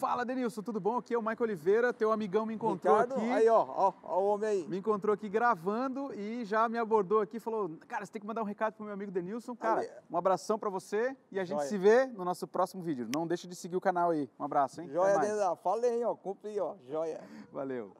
Fala, Denilson, tudo bom? Aqui é o Michael Oliveira, teu amigão me encontrou Ricardo, aqui. Aí, ó, ó, ó o homem aí. Me encontrou aqui gravando e já me abordou aqui, falou: "Cara, você tem que mandar um recado pro meu amigo Denilson. Cara, Aí. um abração pra você e a gente Joia. se vê no nosso próximo vídeo. Não deixa de seguir o canal aí. Um abraço, hein? Joia da. Falei, ó, cumpri, ó, joia. Valeu.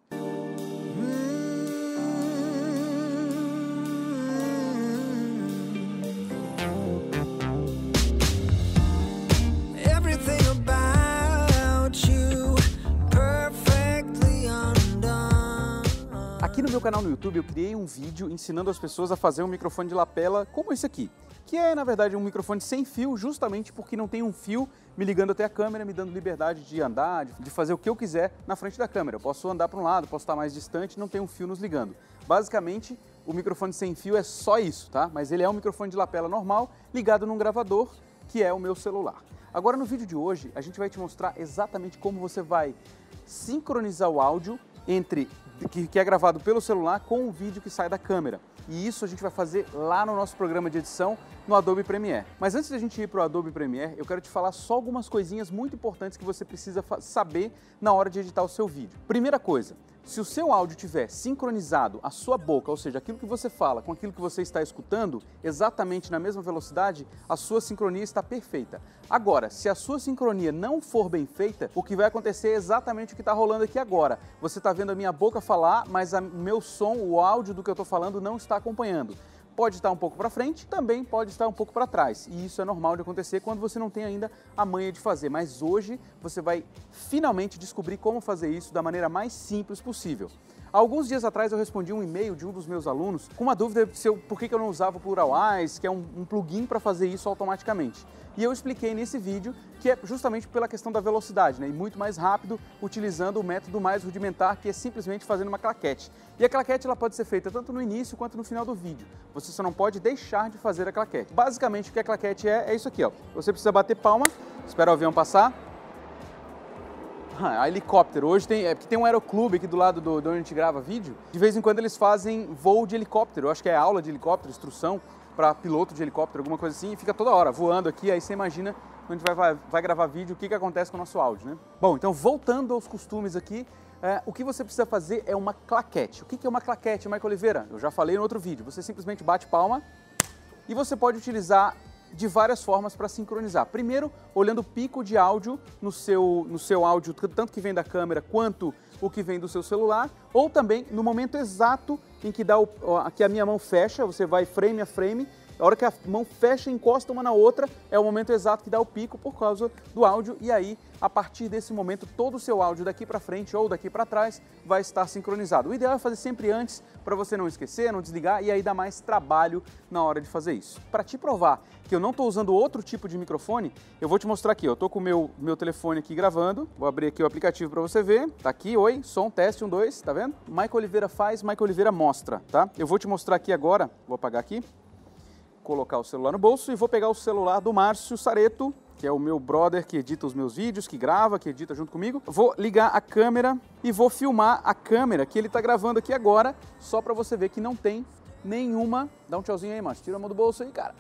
Meu canal no YouTube eu criei um vídeo ensinando as pessoas a fazer um microfone de lapela como esse aqui, que é na verdade um microfone sem fio, justamente porque não tem um fio me ligando até a câmera, me dando liberdade de andar, de- fazer o que eu quiser na frente da câmera. Eu posso andar para um lado, posso estar mais distante, não tem um fio nos ligando. Basicamente, o microfone sem fio é só isso, tá? Mas ele é um microfone de lapela normal ligado num gravador, que é o meu celular. Agora no vídeo de hoje, a gente vai te mostrar exatamente como você vai sincronizar o áudio entre que, que é gravado pelo celular com o vídeo que sai da câmera. E isso a gente vai fazer lá no nosso programa de edição no Adobe Premiere. Mas antes da gente ir para o Adobe Premiere, eu quero te falar só algumas coisinhas muito importantes que você precisa saber na hora de editar o seu vídeo. Primeira coisa, se o seu áudio tiver sincronizado a sua boca, ou seja, aquilo que você fala com aquilo que você está escutando, exatamente na mesma velocidade, a sua sincronia está perfeita. Agora, se a sua sincronia não for bem feita, o que vai acontecer é exatamente o que está rolando aqui agora. Você está vendo a minha boca falar, mas o meu som, o áudio do que eu estou falando não está acompanhando. Pode estar um pouco para frente, também pode estar um pouco para trás. E isso é normal de acontecer quando você não tem ainda a manha de fazer. Mas hoje você vai finalmente descobrir como fazer isso da maneira mais simples possível. Alguns dias atrás eu respondi um e-mail de um dos meus alunos com uma dúvida se eu, por que que eu não usava o Pluralwise, que é um, um plugin para fazer isso automaticamente. E eu expliquei nesse vídeo que é justamente pela questão da velocidade, né? E muito mais rápido utilizando o método mais rudimentar, que é simplesmente fazendo uma claquete. E a claquete ela pode ser feita tanto no início quanto no final do vídeo. Você só não pode deixar de fazer a claquete. Basicamente o que a claquete é, é isso aqui, ó. Você precisa bater palma, espera o avião passar, ah, helicóptero. Hoje tem, é tem um aeroclube aqui do lado do, de onde a gente grava vídeo. De vez em quando eles fazem voo de helicóptero. Eu acho que é aula de helicóptero, instrução para piloto de helicóptero, alguma coisa assim. E fica toda hora voando aqui. Aí você imagina quando a gente vai, vai, vai gravar vídeo, o que, que acontece com o nosso áudio, né? Bom, então voltando aos costumes aqui, é, o que você precisa fazer é uma claquete. O que, que é uma claquete, Michael Oliveira? Eu já falei no outro vídeo. Você simplesmente bate palma e você pode utilizar de várias formas para sincronizar. Primeiro, olhando o pico de áudio no seu, no seu áudio, tanto que vem da câmera quanto o que vem do seu celular, ou também no momento exato em que, dá o, que a minha mão fecha, você vai frame a frame, a hora que a mão fecha e encosta uma na outra, é o momento exato que dá o pico por causa do áudio, e aí, a partir desse momento, todo o seu áudio daqui para frente ou daqui para trás vai estar sincronizado. O ideal é fazer sempre antes, para você não esquecer, não desligar, e aí dá mais trabalho na hora de fazer isso. Para te provar que eu não estou usando outro tipo de microfone, eu vou te mostrar aqui. Eu estou com o meu, meu telefone aqui gravando, vou abrir aqui o aplicativo para você ver. Tá aqui, oi, som, teste, um, dois, tá vendo? Michael Oliveira faz, Michael Oliveira mostra, tá? Eu vou te mostrar aqui agora, vou apagar aqui colocar o celular no bolso e vou pegar o celular do Márcio Sareto, que é o meu brother que edita os meus vídeos, que grava, que edita junto comigo. Vou ligar a câmera e vou filmar a câmera que ele está gravando aqui agora, só para você ver que não tem nenhuma. Dá um tchauzinho aí, Márcio. Tira a mão do bolso aí, cara.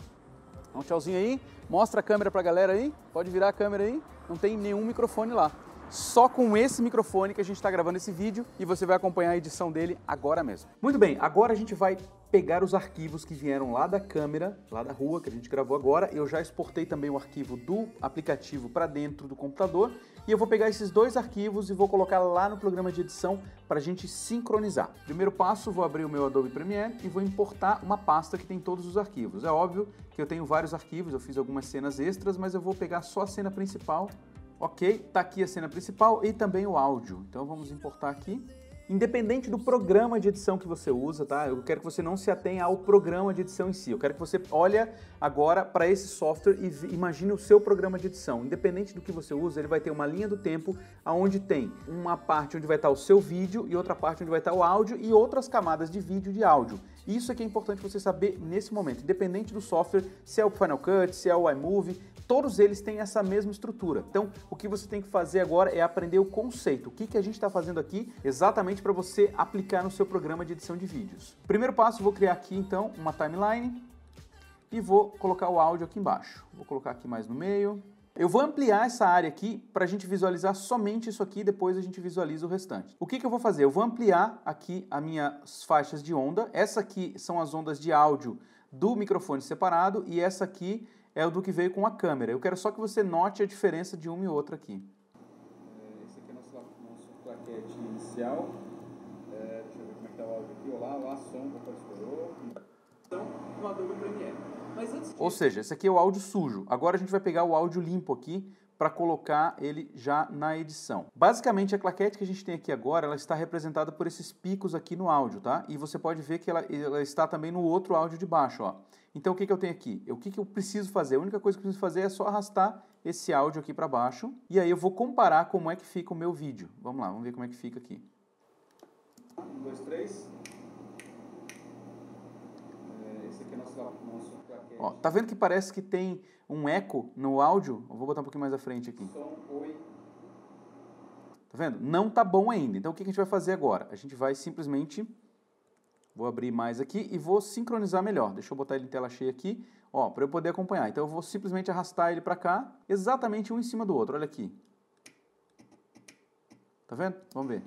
Dá um tchauzinho aí. Mostra a câmera para a galera aí. Pode virar a câmera aí. Não tem nenhum microfone lá. Só com esse microfone que a gente está gravando esse vídeo e você vai acompanhar a edição dele agora mesmo. Muito bem, agora a gente vai pegar os arquivos que vieram lá da câmera, lá da rua que a gente gravou agora. Eu já exportei também o arquivo do aplicativo para dentro do computador e eu vou pegar esses dois arquivos e vou colocar lá no programa de edição para a gente sincronizar. Primeiro passo, vou abrir o meu Adobe Premiere e vou importar uma pasta que tem todos os arquivos. É óbvio que eu tenho vários arquivos, eu fiz algumas cenas extras, mas eu vou pegar só a cena principal Ok, tá aqui a cena principal e também o áudio. Então vamos importar aqui. Independente do programa de edição que você usa, tá? Eu quero que você não se atenha ao programa de edição em si. Eu quero que você olhe agora para esse software e imagine o seu programa de edição. Independente do que você usa, ele vai ter uma linha do tempo aonde tem uma parte onde vai estar o seu vídeo e outra parte onde vai estar o áudio e outras camadas de vídeo e de áudio. Isso é que é importante você saber nesse momento, independente do software, se é o Final Cut, se é o iMovie, todos eles têm essa mesma estrutura. Então, o que você tem que fazer agora é aprender o conceito. O que, que a gente está fazendo aqui exatamente para você aplicar no seu programa de edição de vídeos. Primeiro passo, vou criar aqui então uma timeline e vou colocar o áudio aqui embaixo. Vou colocar aqui mais no meio. Eu vou ampliar essa área aqui para a gente visualizar somente isso aqui, depois a gente visualiza o restante. O que, que eu vou fazer? Eu vou ampliar aqui as minhas faixas de onda. Essa aqui são as ondas de áudio do microfone separado e essa aqui é o do que veio com a câmera. Eu quero só que você note a diferença de uma e outra aqui. Esse aqui é nosso, nosso claquete inicial. É, deixa eu ver como é que tá o áudio aqui. Olá, olá, som, opa, estourou. Então, no Adobe Premiere. Mas antes Ou seja, esse aqui é o áudio sujo. Agora a gente vai pegar o áudio limpo aqui para colocar ele já na edição. Basicamente, a claquete que a gente tem aqui agora, ela está representada por esses picos aqui no áudio, tá? E você pode ver que ela, ela está também no outro áudio de baixo, ó. Então, o que, que eu tenho aqui? O que, que eu preciso fazer? A única coisa que eu preciso fazer é só arrastar esse áudio aqui para baixo. E aí eu vou comparar como é que fica o meu vídeo. Vamos lá, vamos ver como é que fica aqui. Dois, três. É, esse aqui é nosso, nosso claquete. Ó, tá vendo que parece que tem um eco no áudio? Eu vou botar um pouquinho mais à frente aqui. Som, oi. Tá vendo? Não tá bom ainda. Então o que a gente vai fazer agora? A gente vai simplesmente vou abrir mais aqui e vou sincronizar melhor. Deixa eu botar ele em tela cheia aqui, ó, para eu poder acompanhar. Então eu vou simplesmente arrastar ele para cá, exatamente um em cima do outro. Olha aqui. Tá vendo? Vamos ver.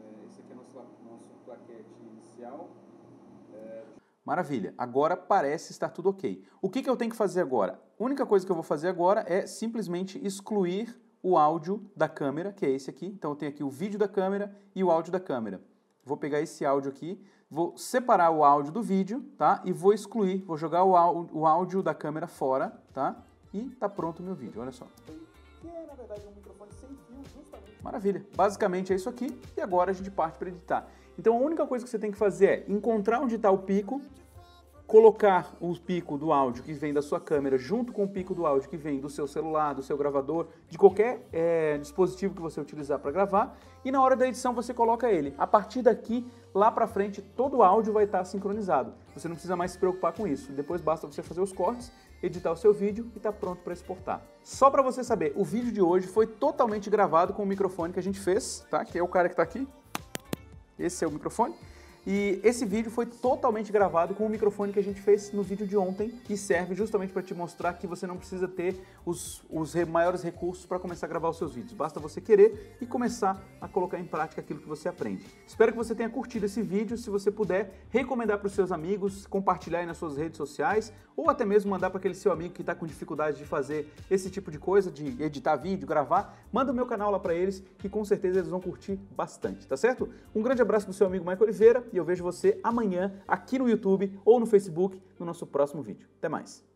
É, esse aqui é nosso, nosso claquete inicial. Maravilha. Agora parece estar tudo ok. O que, que eu tenho que fazer agora? A única coisa que eu vou fazer agora é simplesmente excluir o áudio da câmera, que é esse aqui. Então eu tenho aqui o vídeo da câmera e o áudio da câmera. Vou pegar esse áudio aqui, vou separar o áudio do vídeo, tá? E vou excluir, vou jogar o, áudio, o áudio da câmera fora, tá? E tá pronto o meu vídeo, olha só. Que é, na verdade, um microfone sem fio, justamente. Maravilha. Basicamente é isso aqui e agora a gente parte para editar. Então a única coisa que você tem que fazer é encontrar onde está o pico, colocar o pico do áudio que vem da sua câmera junto com o pico do áudio que vem do seu celular, do seu gravador, de qualquer é, dispositivo que você utilizar para gravar e na hora da edição você coloca ele. A partir daqui, lá para frente, todo o áudio vai estar sincronizado. Você não precisa mais se preocupar com isso. Depois basta você fazer os cortes, editar o seu vídeo e está pronto para exportar. Só para você saber, o vídeo de hoje foi totalmente gravado com o microfone que a gente fez, tá? Que é o cara que está aqui. Esse é o microfone. E esse vídeo foi totalmente gravado com o microfone que a gente fez no vídeo de ontem, que serve justamente para te mostrar que você não precisa ter os, os re- maiores recursos para começar a gravar os seus vídeos. Basta você querer e começar a colocar em prática aquilo que você aprende. Espero que você tenha curtido esse vídeo. Se você puder, recomendar para os seus amigos, compartilhar aí nas suas redes sociais ou até mesmo mandar para aquele seu amigo que está com dificuldade de fazer esse tipo de coisa, de editar vídeo, gravar. Manda o meu canal lá para eles, que com certeza eles vão curtir bastante, tá certo? Um grande abraço do seu amigo Michael Oliveira e eu vejo você amanhã aqui no YouTube ou no Facebook no nosso próximo vídeo. Até mais!